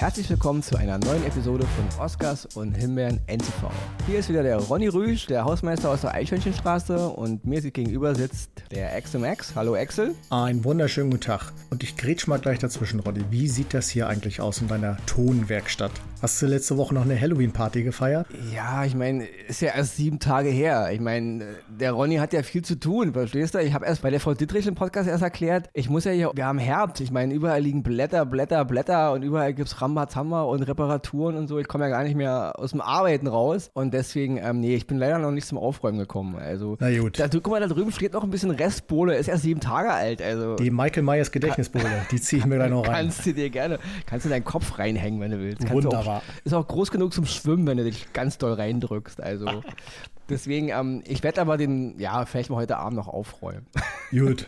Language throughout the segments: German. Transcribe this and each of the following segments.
Herzlich willkommen zu einer neuen Episode von Oscars und Himbeeren NTV. Hier ist wieder der Ronny Rüsch, der Hausmeister aus der Eichhörnchenstraße und mir gegenüber sitzt der Max. Hallo Axel. Einen wunderschönen guten Tag. Und ich grätsch mal gleich dazwischen, Ronny. Wie sieht das hier eigentlich aus in deiner Tonwerkstatt? Hast du letzte Woche noch eine Halloween-Party gefeiert? Ja, ich meine, ist ja erst sieben Tage her. Ich meine, der Ronny hat ja viel zu tun, verstehst du? Ich habe erst bei der Frau Dittrich im Podcast erst erklärt, ich muss ja hier, wir haben Herbst. Ich meine, überall liegen Blätter, Blätter, Blätter und überall gibt es Rambazamba und Reparaturen und so. Ich komme ja gar nicht mehr aus dem Arbeiten raus. Und deswegen, ähm, nee, ich bin leider noch nicht zum Aufräumen gekommen. Also, Na gut. Da, guck mal, da drüben steht noch ein bisschen Restbohle. Ist erst sieben Tage alt. Also. Die Michael Myers Gedächtnisbohle, die ziehe ich mir gleich noch rein. Kannst du dir gerne, kannst du deinen Kopf reinhängen, wenn du willst. Kannst Wunderbar. Auch, ist auch groß genug zum Schwimmen, wenn du dich ganz doll reindrückst. Also deswegen, ähm, ich werde aber den, ja, vielleicht mal heute Abend noch aufräumen. Gut.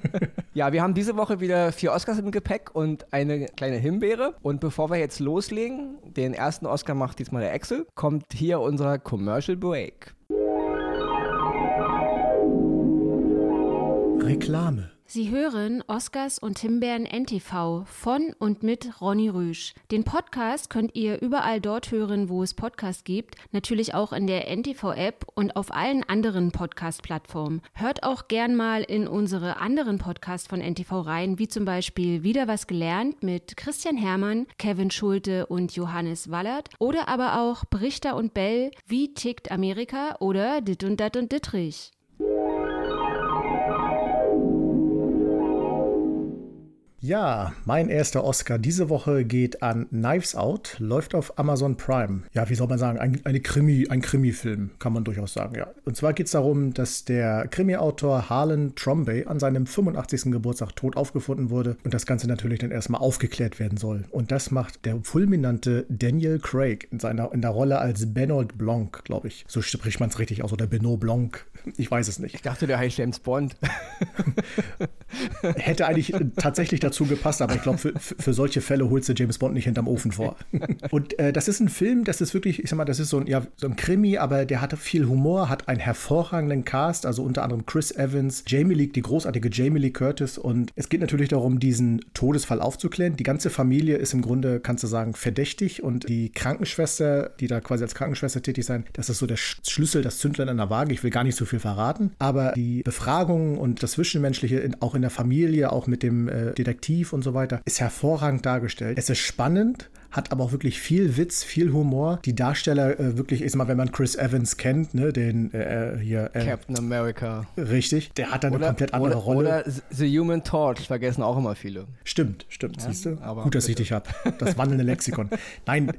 ja, wir haben diese Woche wieder vier Oscars im Gepäck und eine kleine Himbeere. Und bevor wir jetzt loslegen, den ersten Oscar macht diesmal der Axel, kommt hier unser Commercial Break. Reklame. Sie hören Oscars und Himbeeren NTV von und mit Ronny Rüsch. Den Podcast könnt ihr überall dort hören, wo es Podcasts gibt, natürlich auch in der NTV-App und auf allen anderen Podcast-Plattformen. Hört auch gern mal in unsere anderen Podcasts von NTV rein, wie zum Beispiel Wieder was gelernt mit Christian Hermann, Kevin Schulte und Johannes Wallert oder aber auch Brichter und Bell, Wie tickt Amerika oder Dit und Dat und Dittrich. Ja, mein erster Oscar diese Woche geht an Knives Out, läuft auf Amazon Prime. Ja, wie soll man sagen, ein, eine Krimi, ein Krimi-Film, kann man durchaus sagen, ja. Und zwar geht es darum, dass der Krimi-Autor Harlan Trombey an seinem 85. Geburtstag tot aufgefunden wurde und das Ganze natürlich dann erstmal aufgeklärt werden soll. Und das macht der fulminante Daniel Craig in seiner in der Rolle als Benoit Blanc, glaube ich. So spricht man es richtig aus, oder Benoit Blanc. Ich weiß es nicht. Ich dachte, der heißt James Bond. Hätte eigentlich tatsächlich dazu gepasst, aber ich glaube, für, für solche Fälle holst du James Bond nicht hinterm Ofen vor. Und äh, das ist ein Film, das ist wirklich, ich sag mal, das ist so ein, ja, so ein Krimi, aber der hat viel Humor, hat einen hervorragenden Cast, also unter anderem Chris Evans, Jamie Lee, die großartige Jamie Lee Curtis. Und es geht natürlich darum, diesen Todesfall aufzuklären. Die ganze Familie ist im Grunde, kannst du sagen, verdächtig und die Krankenschwester, die da quasi als Krankenschwester tätig sein, das ist so der Schlüssel, das Zündlein an der Waage. Ich will gar nicht so viel verraten, aber die Befragungen und das Zwischenmenschliche, in, auch in der Familie, auch mit dem äh, Detektiv und so weiter, ist hervorragend dargestellt. Es ist spannend, hat aber auch wirklich viel Witz, viel Humor. Die Darsteller äh, wirklich, ist mal, wenn man Chris Evans kennt, ne, den äh, hier. Äh, Captain America. Richtig, der hat dann oder, eine komplett andere oder, Rolle. Oder The Human Torch, vergessen auch immer viele. Stimmt, stimmt, ja, siehst du? Gut, dass ich dich habe. Das wandelnde Lexikon. Nein,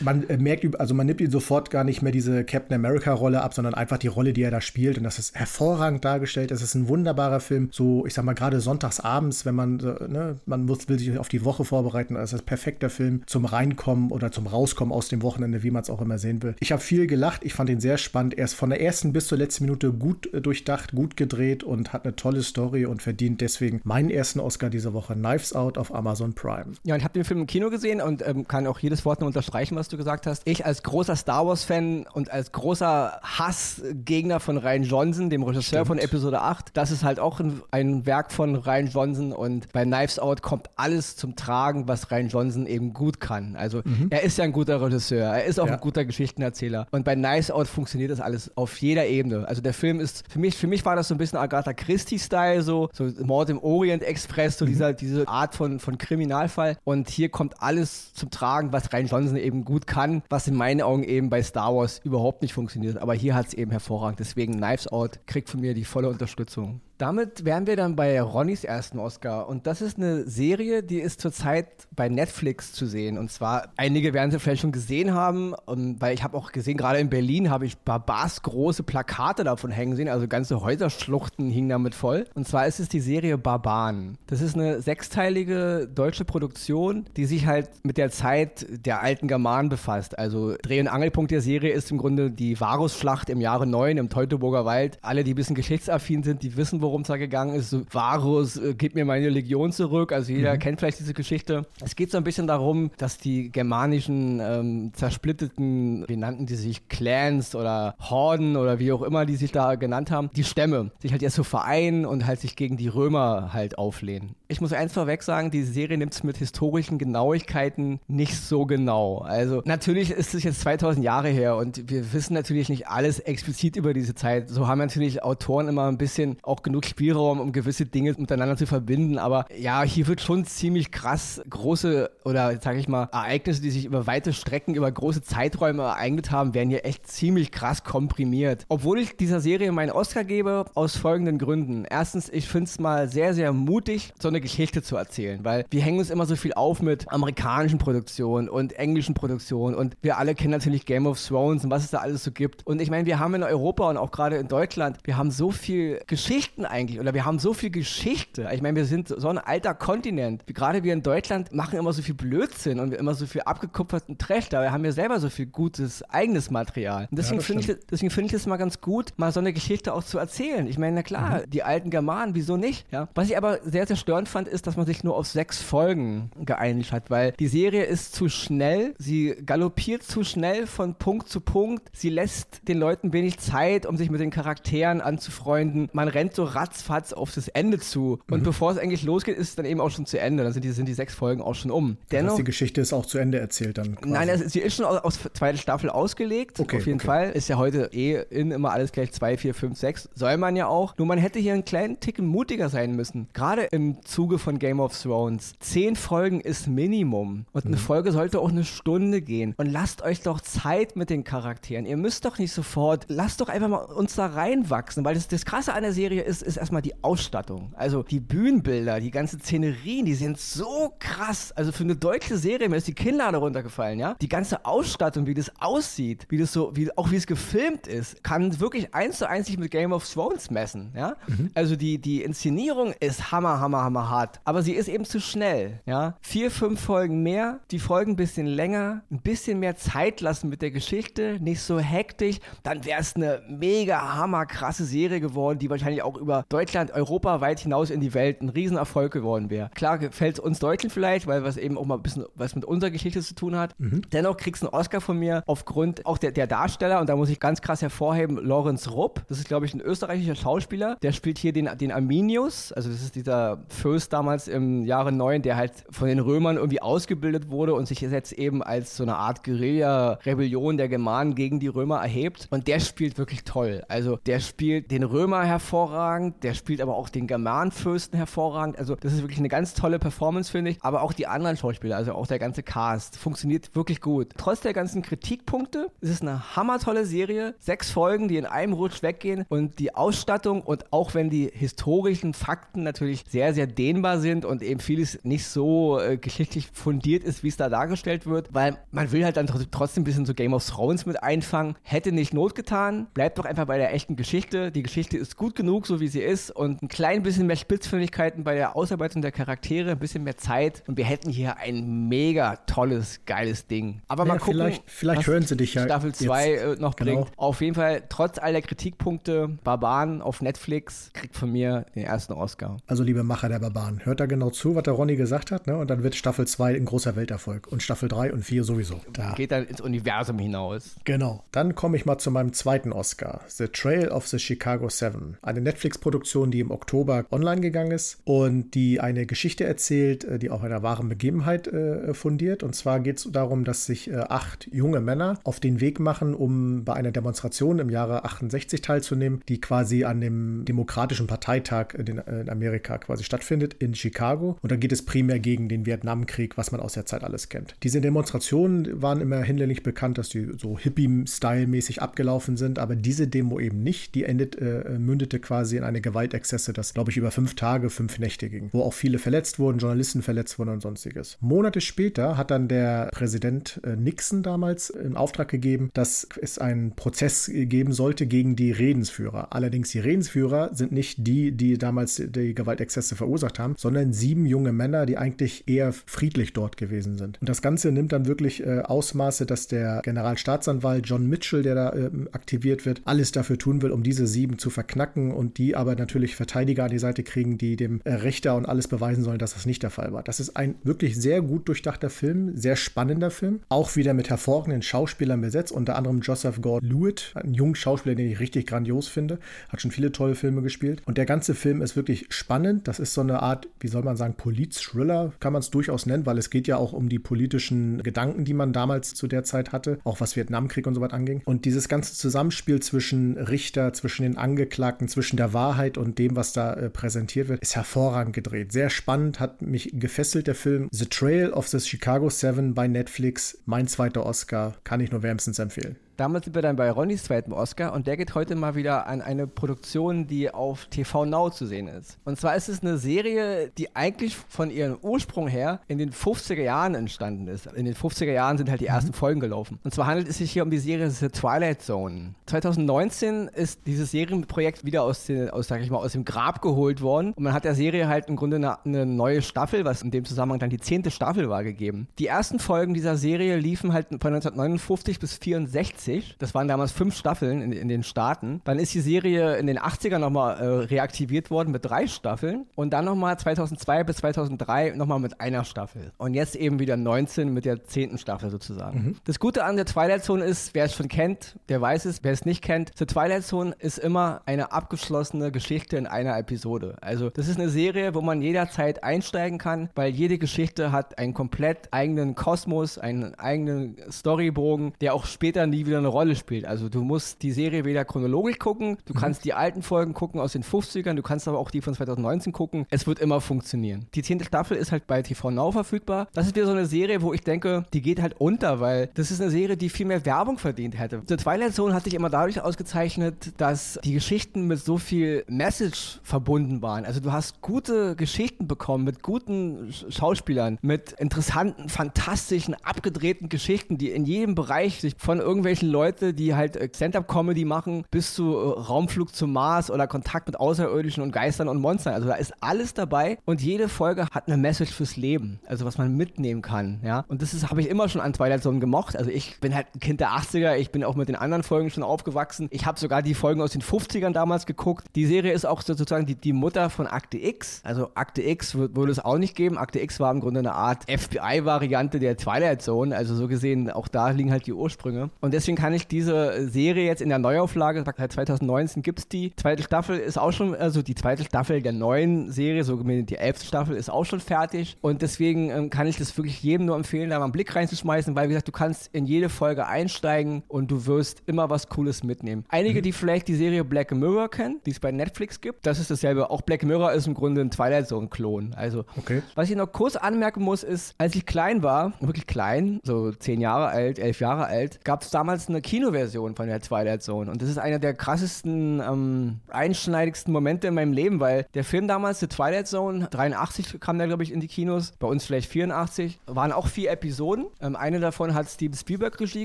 man äh, merkt, also man nimmt ihn sofort gar nicht mehr diese Captain America-Rolle ab, sondern einfach die Rolle, die er da spielt. Und das ist hervorragend dargestellt. Es ist ein wunderbarer Film. So, ich sag mal, gerade sonntags abends, wenn man, ne, man muss, will sich auf die Woche vorbereiten, das ist ein perfekter Film zum Reinkommen oder zum Rauskommen aus dem Wochenende, wie man es auch immer sehen will. Ich habe viel gelacht, ich fand ihn sehr spannend. Er ist von der ersten bis zur letzten Minute gut äh, durchdacht, gut gedreht und hat eine tolle Story und verdient deswegen meinen ersten Oscar diese Woche, Knives Out auf Amazon Prime. Ja, ich habe den Film im Kino gesehen und ähm, kann auch jedes Wort nur unterstreichen, was du gesagt hast. Ich als großer Star Wars-Fan und als großer Hassgegner von Ryan Johnson, dem Regisseur Stimmt. von Episode 8, das ist halt auch ein, ein Werk von Ryan Johnson und bei Knives Out kommt alles zum Tragen, was Ryan Johnson eben gut kann. Also mhm. er ist ja ein guter Regisseur, er ist auch Ja. ein guter Geschichtenerzähler. Und bei Knives Out funktioniert das alles auf jeder Ebene. Also der Film ist, für mich, für mich war das so ein bisschen Agatha Christie-Style, so, so Mord im Orient Express, so dieser, diese Art von, von Kriminalfall. Und hier kommt alles zum Tragen, was Ryan Johnson eben gut kann, was in meinen Augen eben bei Star Wars überhaupt nicht funktioniert. Aber hier hat es eben hervorragend. Deswegen Knives Out kriegt von mir die volle Unterstützung. Damit wären wir dann bei Ronnys ersten Oscar. Und das ist eine Serie, die ist zurzeit bei Netflix zu sehen. Und zwar, einige werden sie vielleicht schon gesehen haben, und, weil ich habe auch gesehen, gerade in Berlin habe ich Barbars große Plakate davon hängen sehen. Also ganze Häuserschluchten hingen damit voll. Und zwar ist es die Serie Barbaren. Das ist eine sechsteilige deutsche Produktion, die sich halt mit der Zeit der alten Germanen befasst. Also Dreh- und Angelpunkt der Serie ist im Grunde die Varusschlacht im Jahre 9 im Teutoburger Wald. Alle, die ein bisschen geschichtsaffin sind, die wissen, worum es da gegangen ist. So, Varus, äh, gib mir meine Legion zurück. Also jeder mhm. kennt vielleicht diese Geschichte. Es geht so ein bisschen darum, dass die germanischen ähm, zersplitteten, wie nannten die sich, Clans oder Horden oder wie auch immer die sich da genannt haben, die Stämme sich halt erst so vereinen und halt sich gegen die Römer halt auflehnen. Ich muss eins vorweg sagen, die Serie nimmt es mit historischen Genauigkeiten nicht so genau. Also natürlich ist es jetzt 2000 Jahre her und wir wissen natürlich nicht alles explizit über diese Zeit. So haben natürlich Autoren immer ein bisschen auch genug Spielraum, um gewisse Dinge miteinander zu verbinden. Aber ja, hier wird schon ziemlich krass große oder sage ich mal Ereignisse, die sich über weite Strecken, über große Zeiträume ereignet haben, werden hier echt ziemlich krass komprimiert. Obwohl ich dieser Serie meinen Oscar gebe, aus folgenden Gründen. Erstens, ich finde es mal sehr, sehr mutig, so eine Geschichte zu erzählen, weil wir hängen uns immer so viel auf mit amerikanischen Produktionen und englischen Produktionen und wir alle kennen natürlich Game of Thrones und was es da alles so gibt. Und ich meine, wir haben in Europa und auch gerade in Deutschland, wir haben so viel Geschichten eigentlich oder wir haben so viel Geschichte. Ich meine, wir sind so ein alter Kontinent. Gerade wir in Deutschland machen immer so viel Blödsinn und immer so viel abgekupferten Trash. Da haben wir selber so viel gutes eigenes Material. Und deswegen ja, finde ich, deswegen finde ich es mal ganz gut, mal so eine Geschichte auch zu erzählen. Ich meine, na klar, mhm. die alten Germanen, wieso nicht? Ja. Was ich aber sehr, sehr störend fand, ist, dass man sich nur auf sechs Folgen geeinigt hat, weil die Serie ist zu schnell, sie galoppiert zu schnell von Punkt zu Punkt, sie lässt den Leuten wenig Zeit, um sich mit den Charakteren anzufreunden. Man rennt so ratzfatz auf das Ende zu. Und mhm. bevor es eigentlich losgeht, ist es dann eben auch schon zu Ende. Dann sind die, sind die sechs Folgen auch schon um. Dennoch, heißt, die Geschichte ist auch zu Ende erzählt dann. Quasi. Nein, also, sie ist schon aus, aus zweiter Staffel ausgelegt. Okay, auf jeden okay. Fall. Ist ja heute eh in immer alles gleich zwei, vier, fünf, sechs. Soll man ja auch. Nur man hätte hier einen kleinen Ticken mutiger sein müssen. Gerade im Zuge von Game of Thrones. Zehn Folgen ist Minimum. Und eine mhm. Folge sollte auch eine Stunde gehen. Und lasst euch doch Zeit mit den Charakteren. Ihr müsst doch nicht sofort, lasst doch einfach mal uns da reinwachsen. Weil das, das Krasse an der Serie ist, ist erstmal die Ausstattung. Also die Bühnenbilder, die ganze Szenerien, die sind so krass. Also für eine deutsche Serie, mir ist die Kinnlade runtergefallen, ja. Die ganze Ausstattung, wie das aussieht, wie das so, wie, auch wie es gefilmt ist, kann wirklich eins zu eins sich mit Game of Thrones messen, ja. Mhm. Also die, die Inszenierung ist hammer, hammer, hammer hart. Aber sie ist eben zu schnell, ja. Vier, fünf Folgen mehr, die Folgen ein bisschen länger, ein bisschen mehr Zeit lassen mit der Geschichte, nicht so hektisch, dann wäre es eine mega hammer krasse Serie geworden, die wahrscheinlich auch über Deutschland, Europa weit hinaus in die Welt ein Riesenerfolg geworden wäre. Klar gefällt es uns Deutschen vielleicht, weil was eben auch mal ein bisschen was mit unserer Geschichte zu tun hat. Mhm. Dennoch kriegst du einen Oscar von mir aufgrund auch der, der Darsteller und da muss ich ganz krass hervorheben, Lorenz Rupp, das ist glaube ich ein österreichischer Schauspieler, der spielt hier den, den Arminius, also das ist dieser Fürst damals im Jahre 9, der halt von den Römern irgendwie ausgebildet wurde und sich jetzt eben als so eine Art Guerilla-Rebellion der Germanen gegen die Römer erhebt und der spielt wirklich toll. Also der spielt den Römer hervorragend, der spielt aber auch den Germanenfürsten hervorragend. Also das ist wirklich eine ganz tolle Performance, finde ich. Aber auch die anderen Schauspieler, also auch der ganze Cast, funktioniert wirklich gut. Trotz der ganzen Kritikpunkte ist es eine hammertolle Serie. Sechs Folgen, die in einem Rutsch weggehen und die Ausstattung und auch wenn die historischen Fakten natürlich sehr, sehr dehnbar sind und eben vieles nicht so äh, geschichtlich fundiert ist, wie es da dargestellt wird, weil man will halt dann trotzdem ein bisschen so Game of Thrones mit einfangen. Hätte nicht Not getan, bleibt doch einfach bei der echten Geschichte. Die Geschichte ist gut genug, so wie sie ist und ein klein bisschen mehr Spitzfindigkeiten bei der Ausarbeitung der Charaktere, ein bisschen mehr Zeit und wir hätten hier ein mega tolles, geiles Ding. Aber ja, mal gucken, vielleicht, vielleicht hören sie dich ja Staffel 2 äh, noch genau. bringt. Auf jeden Fall, trotz all der Kritikpunkte, Barbaren auf Netflix kriegt von mir den ersten Oscar. Also liebe Macher der Barbaren, hört da genau zu, was der Ronny gesagt hat, ne? Und dann wird Staffel 2 ein großer Welterfolg und Staffel 3 und 4 sowieso. Da. Geht dann ins Universum hinaus. Genau. Dann komme ich mal zu meinem zweiten Oscar, The Trail of the Chicago Seven. Eine Netflix-Produktion, die im Oktober online gegangen ist und die eine Geschichte erzählt, äh, die auf einer wahren Begebenheit äh, fundiert. Und zwar geht es darum, dass sich äh, acht junge Männer auf den Weg machen, um bei einer Demonstration im Jahre 68 teilzunehmen, die quasi an dem Demokratischen Parteitag in, in Amerika quasi stattfindet in Chicago. Und da geht es primär gegen den Vietnamkrieg, was man aus der Zeit alles kennt. Diese Demonstrationen waren immer hinlänglich bekannt, dass die so Hippie-Style-mäßig abgelaufen sind, aber diese Demo eben nicht. Die endet, äh, mündete quasi in eine Gewaltexzesse, das glaube ich über fünf Tage, fünf Nächte ging, wo auch viele verletzt wurden, Journalisten verletzt wurden und sonstiges. Monate später hat dann der Präsident äh, Nixon damals in Auftrag gegeben, dass es einen Prozess geben sollte gegen die Redensführer. Allerdings die Redensführer sind nicht die, die damals die Gewaltexzesse verursacht haben, sondern sieben junge Männer, die eigentlich eher friedlich dort gewesen sind. Und das Ganze nimmt dann wirklich äh, Ausmaße, dass der Generalstaatsanwalt John Mitchell, der da äh, aktiviert wird, alles dafür tun will, um diese sieben zu verknacken und die aber natürlich Verteidiger an die Seite kriegen, die dem äh, Richter und alles beweisen sollen, dass das nicht der Fall war. Das ist ein wirklich sehr gut durchdachter Film, sehr spannender Film, auch wieder mit hervorragenden Schauspielern besetzt, unter anderem Joseph Gordon-Lewitt, ein junger Schauspieler, den ich richtig grandios finde, hat schon viele tolle Filme gespielt. Und der ganze Film ist wirklich spannend. Das ist so eine Art, wie soll man sagen, Polit-Thriller, kann man es durchaus nennen, weil es geht ja auch um die politischen Gedanken, die man damals zu der Zeit hatte, auch was Vietnamkrieg und so weiter anging. Und dieses ganze Zusammenspiel zwischen Richter, zwischen den Angeklagten, zwischen der Wahrheit und dem, was da äh, präsentiert wird, ist hervorragend gedreht. Sehr spannend, hat mich gefesselt, der Film. The Trail of the Chicago Seven bei Netflix, mein zweiter Oscar, kann ich nur wärmstens empfehlen. Damals sind wir dann bei Ronnys zweiten Oscar und der geht heute mal wieder an eine Produktion, die auf TV Now zu sehen ist. Und zwar ist es eine Serie, die eigentlich von ihrem Ursprung her in den 50er Jahren entstanden ist. In den 50er Jahren sind halt die ersten mhm. Folgen gelaufen. Und zwar handelt es sich hier um die Serie The Twilight Zone. 2019 ist dieses Serienprojekt wieder aus, den, aus, sag ich mal, aus dem Grab geholt worden und man hat der Serie halt im Grunde eine, eine neue Staffel, was in dem Zusammenhang dann die zehnte Staffel war, gegeben. Die ersten Folgen dieser Serie liefen halt von 1959 bis 1964 1960. Das waren damals fünf Staffeln in, in den Staaten. Dann ist die Serie in den 80ern nochmal äh, reaktiviert worden mit drei Staffeln und dann nochmal 2002 bis 2003 nochmal mit einer Staffel. Und jetzt eben wieder 19 mit der zehnten Staffel sozusagen. Mhm. Das Gute an der Twilight Zone ist, wer es schon kennt, der weiß es. Wer es nicht kennt, The Twilight Zone ist immer eine abgeschlossene Geschichte in einer Episode. Also das ist eine Serie, wo man jederzeit einsteigen kann, weil jede Geschichte hat einen komplett eigenen Kosmos, einen eigenen Storybogen, der auch später nie wieder wieder eine Rolle spielt. Also du musst die Serie weder chronologisch gucken, du mhm. kannst die alten Folgen gucken aus den 50ern, du kannst aber auch die von 2019 gucken. Es wird immer funktionieren. Die zehnte Staffel ist halt bei TV Now verfügbar. Das ist wieder so eine Serie, wo ich denke, die geht halt unter, weil das ist eine Serie, die viel mehr Werbung verdient hätte. The Twilight Zone hat sich immer dadurch ausgezeichnet, dass die Geschichten mit so viel Message verbunden waren. Also du hast gute Geschichten bekommen mit guten Schauspielern, mit interessanten, fantastischen, abgedrehten Geschichten, die in jedem Bereich sich von irgendwelchen irgendwelche Leute, die halt äh, Stand-up-Comedy machen, bis zu äh, Raumflug zum Mars oder Kontakt mit Außerirdischen und Geistern und Monstern. Also da ist alles dabei und jede Folge hat eine Message fürs Leben, also was man mitnehmen kann, ja. Und das habe ich immer schon an Twilight Zone gemocht. Also ich bin halt ein Kind der 80er, ich bin auch mit den anderen Folgen schon aufgewachsen. Ich habe sogar die Folgen aus den 50ern damals geguckt. Die Serie ist auch sozusagen die, die Mutter von Akte X. Also Akte X würde es auch nicht geben. Akte X war im Grunde eine Art FBI-Variante der Twilight Zone. Also so gesehen, auch da liegen halt die Ursprünge. Und deswegen deswegen kann ich diese Serie jetzt in der Neuauflage, seit 2019 gibt es die. Zweite Staffel ist auch schon, also die zweite Staffel der neuen Serie, so die elfte Staffel ist auch schon fertig. Und deswegen ähm, kann ich das wirklich jedem nur empfehlen, da mal einen Blick reinzuschmeißen, weil wie gesagt, du kannst in jede Folge einsteigen und du wirst immer was Cooles mitnehmen. Einige, mhm. die vielleicht die Serie Black Mirror kennen, die es bei Netflix gibt, das ist dasselbe. Auch Black Mirror ist im Grunde ein Twilight Zone-Klon. Also, okay. was ich noch kurz anmerken muss, ist, als ich klein war, wirklich klein, so zehn Jahre alt, elf Jahre alt, gab es damals eine Kinoversion von der Twilight Zone. Und das ist einer der krassesten, ähm, einschneidigsten Momente in meinem Leben, weil der Film damals, The Twilight Zone, 83 kam der, glaube ich, in die Kinos, bei uns vielleicht 84, waren auch vier Episoden. Ähm, eine davon hat Steven Spielberg Regie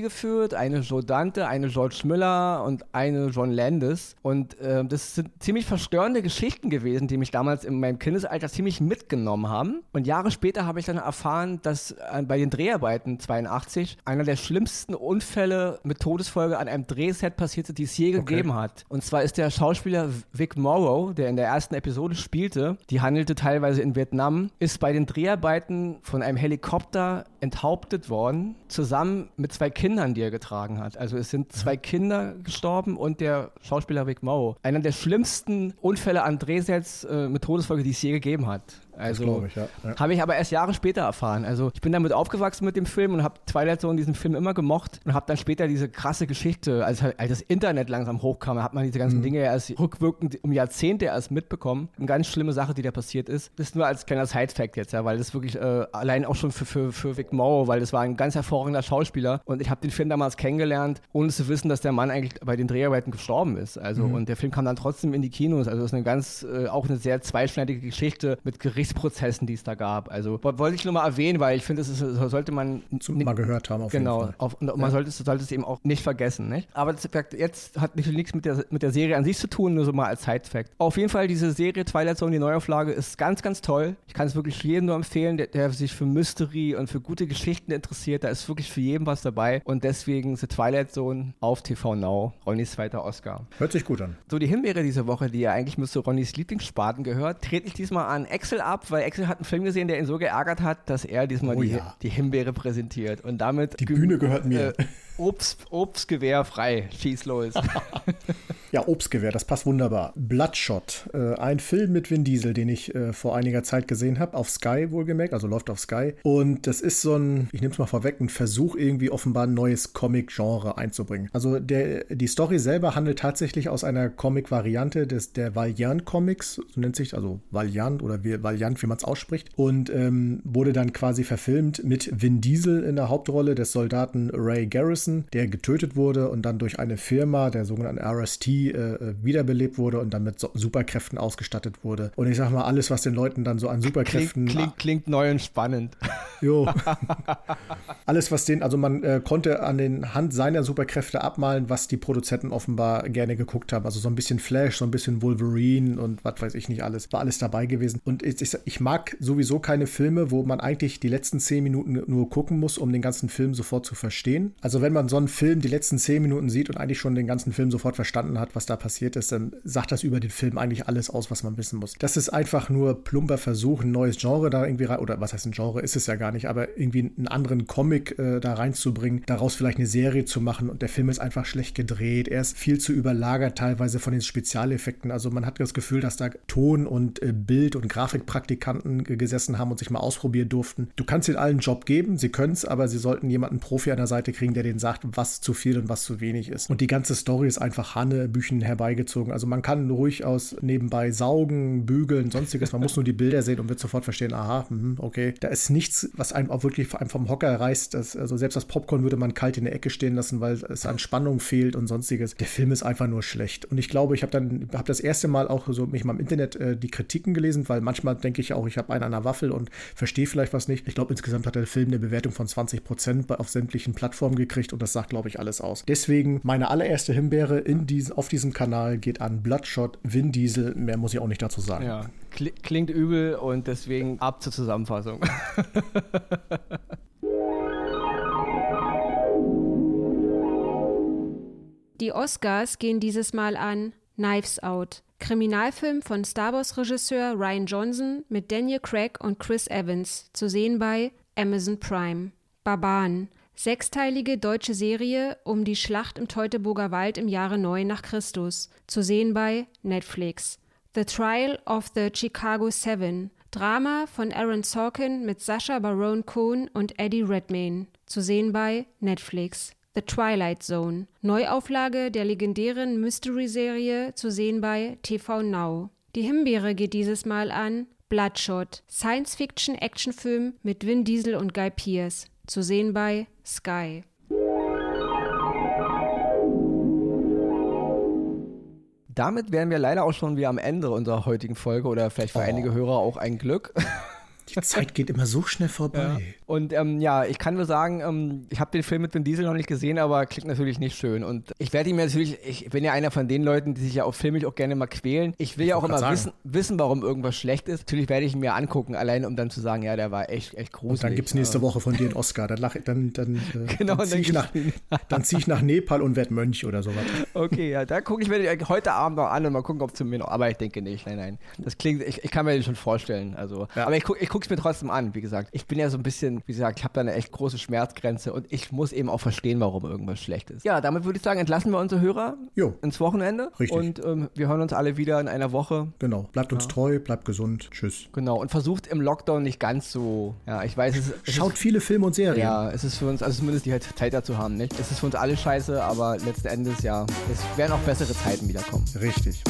geführt, eine Joe Dante, eine George Miller und eine John Landis. Und äh, das sind ziemlich verstörende Geschichten gewesen, die mich damals in meinem Kindesalter ziemlich mitgenommen haben. Und Jahre später habe ich dann erfahren, dass äh, bei den Dreharbeiten 82 einer der schlimmsten Unfälle mit Todesfolge an einem Drehset passierte, die es je okay. gegeben hat. Und zwar ist der Schauspieler Vic Morrow, der in der ersten Episode spielte, die handelte teilweise in Vietnam, ist bei den Dreharbeiten von einem Helikopter enthauptet worden, zusammen mit zwei Kindern, die er getragen hat. Also es sind zwei Kinder gestorben und der Schauspieler Vic Morrow. Einer der schlimmsten Unfälle an Drehsets äh, mit Todesfolge, die es je gegeben hat. Also ja. ja. habe ich aber erst Jahre später erfahren. Also ich bin damit aufgewachsen mit dem Film und habe Twilight Zone diesen Film immer gemocht und habe dann später diese krasse Geschichte, als, als das Internet langsam hochkam, hat man diese ganzen mhm. Dinge erst rückwirkend um Jahrzehnte erst mitbekommen. Eine ganz schlimme Sache, die da passiert ist. Das ist nur als kleiner Side-Fact jetzt, ja, weil das wirklich äh, allein auch schon für, für, für Vic Morrow, weil das war ein ganz hervorragender Schauspieler und ich habe den Film damals kennengelernt, ohne zu wissen, dass der Mann eigentlich bei den Dreharbeiten gestorben ist. Also mhm. und der Film kam dann trotzdem in die Kinos. Also das ist eine ganz, äh, auch eine sehr zweischneidige Geschichte mit Gerichts Gerichtsprozessen, die es da gab. Also wollte ich nur mal erwähnen, weil ich finde, das sollte man Zum, mal gehört haben. Auf genau, jeden Fall. Auf, und man ja. sollte, sollte, es eben auch nicht vergessen. Nicht? Aber das, jetzt hat nichts mit der, mit der Serie an sich zu tun, nur so mal als Side-Fact. Auf jeden Fall, diese Serie Twilight Zone, die Neuauflage, ist ganz, ganz toll. Ich kann es wirklich jedem nur empfehlen, der, der sich für Mystery und für gute Geschichten interessiert. Da ist wirklich für jeden was dabei. Und deswegen The Twilight Zone auf TV Now. Ronnys zweiter Oscar. Hört sich gut an. So, die Himbeere diese Woche, die ja eigentlich müsste Ronnys Lieblingsspaten gehört, trete ich diesmal an Excel ab, weil Excel hat einen Film gesehen, der ihn so geärgert hat, dass er diesmal oh, die, ja. die Himbeere präsentiert. Und damit. Die Bühne gehört mir. Äh, Obst, Obstgewehr frei. Schieß los. ja, Obstgewehr, das passt wunderbar. Bloodshot, äh, ein Film mit Vin Diesel, den ich äh, vor einiger Zeit gesehen habe, auf Sky wohlgemerkt, also läuft auf Sky. Und das ist so ein, ich nehme es mal vorweg, ein Versuch, irgendwie offenbar ein neues Comic-Genre einzubringen. Also der, die Story selber handelt tatsächlich aus einer Comic-Variante des der Valiant-Comics, so nennt sich, also Valiant oder Valiant, wie man es ausspricht, und ähm, wurde dann quasi verfilmt mit Vin Diesel in der Hauptrolle des Soldaten Ray Garrison der getötet wurde und dann durch eine Firma, der sogenannten RST, äh, äh, wiederbelebt wurde und dann mit so Superkräften ausgestattet wurde. Und ich sag mal, alles, was den Leuten dann so an Superkräften. Klingt, klingt, klingt neu und spannend. Jo. alles, was den, also man äh, konnte an den Hand seiner Superkräfte abmalen, was die Produzenten offenbar gerne geguckt haben. Also so ein bisschen Flash, so ein bisschen Wolverine und was weiß ich nicht alles. War alles dabei gewesen. Und ich, ich, ich mag sowieso keine Filme, wo man eigentlich die letzten zehn Minuten nur gucken muss, um den ganzen Film sofort zu verstehen. Also wenn man so einen Film die letzten zehn Minuten sieht und eigentlich schon den ganzen Film sofort verstanden hat, was da passiert ist, dann sagt das über den Film eigentlich alles aus, was man wissen muss. Das ist einfach nur plumper Versuch, ein neues Genre da irgendwie rein, oder was heißt ein Genre, ist es ja gar nicht, aber irgendwie einen anderen Comic äh, da reinzubringen, daraus vielleicht eine Serie zu machen und der Film ist einfach schlecht gedreht. Er ist viel zu überlagert teilweise von den Spezialeffekten. Also man hat das Gefühl, dass da Ton und äh, Bild und Grafikpraktikanten gesessen haben und sich mal ausprobieren durften. Du kannst ihnen allen einen Job geben, sie können es, aber sie sollten jemanden Profi an der Seite kriegen, der denen sagt, was zu viel und was zu wenig ist. Und die ganze Story ist einfach Hannebüchen herbeigezogen. Also man kann ruhig aus nebenbei saugen, bügeln, sonstiges. Man muss nur die Bilder sehen und wird sofort verstehen, aha, mh, okay. Da ist nichts, was einem auch wirklich einem vom Hocker reißt. Also selbst das Popcorn würde man kalt in der Ecke stehen lassen, weil es an Spannung fehlt und sonstiges. Der Film ist einfach nur schlecht. Und ich glaube, ich habe dann habe das erste Mal auch so mich mal im Internet äh, die Kritiken gelesen, weil manchmal denke ich auch, ich habe einen an der Waffel und verstehe vielleicht was nicht. Ich glaube, insgesamt hat der Film eine Bewertung von 20 Prozent auf sämtlichen Plattformen gekriegt und das sagt, glaube ich, alles aus. Deswegen meine allererste Himbeere in dies, auf diesem Kanal geht an Bloodshot Vin Diesel. Mehr muss ich auch nicht dazu sagen. Ja, klingt übel und deswegen ab zur Zusammenfassung. Die Oscars gehen dieses Mal an Knives Out. Kriminalfilm von Star Wars-Regisseur Ryan Johnson mit Daniel Craig und Chris Evans, zu sehen bei Amazon Prime. Barbaren, Sechsteilige deutsche Serie um die Schlacht im Teutoburger Wald im Jahre 9 nach Christus, zu sehen bei Netflix. The Trial of the Chicago Seven, Drama von Aaron Sorkin mit Sascha Baron Cohen und Eddie Redmayne, zu sehen bei Netflix. The Twilight Zone, Neuauflage der legendären Mystery-Serie, zu sehen bei TV Now. Die Himbeere geht dieses Mal an Bloodshot, Science-Fiction-Actionfilm mit Vin Diesel und Guy Pearce, zu sehen bei Sky. Damit wären wir leider auch schon wieder am Ende unserer heutigen Folge oder vielleicht für oh. einige Hörer auch ein Glück. Die Zeit geht immer so schnell vorbei. Ja. Und ähm, ja, ich kann nur sagen, ähm, ich habe den Film mit Vin Diesel noch nicht gesehen, aber klingt natürlich nicht schön. Und ich werde ihn mir natürlich, ich bin ja einer von den Leuten, die sich ja auf filmig auch gerne mal quälen. Ich will ich ja auch immer wissen, wissen, warum irgendwas schlecht ist. Natürlich werde ich ihn mir angucken, allein um dann zu sagen, ja, der war echt, echt gruselig. Und dann gibt es nächste Woche von dir einen Oscar. Dann, lach, dann, dann, äh, genau, dann ziehe ich, nach, zieh ich nach Nepal und werde Mönch oder sowas. Okay, ja, da gucke ich mir heute Abend noch an und mal gucken, ob es zu mir noch. Aber ich denke nicht, nein, nein. Das klingt, ich, ich kann mir das schon vorstellen. Also, ja. Aber ich gucke ich es mir trotzdem an, wie gesagt. Ich bin ja so ein bisschen, wie gesagt, ich habe da eine echt große Schmerzgrenze und ich muss eben auch verstehen, warum irgendwas schlecht ist. Ja, damit würde ich sagen, entlassen wir unsere Hörer jo. ins Wochenende. Richtig. Und ähm, wir hören uns alle wieder in einer Woche. Genau. Bleibt uns treu, bleibt gesund. Tschüss. Genau. Und versucht im Lockdown nicht ganz so, ja, ich weiß, es, es Schaut ist, viele Filme und Serien. Ja, es ist für uns, also zumindest die halt Zeit dazu haben, nicht? Es ist für uns alle scheiße, aber letzten Endes, ja, es werden auch bessere Zeiten wiederkommen. Richtig.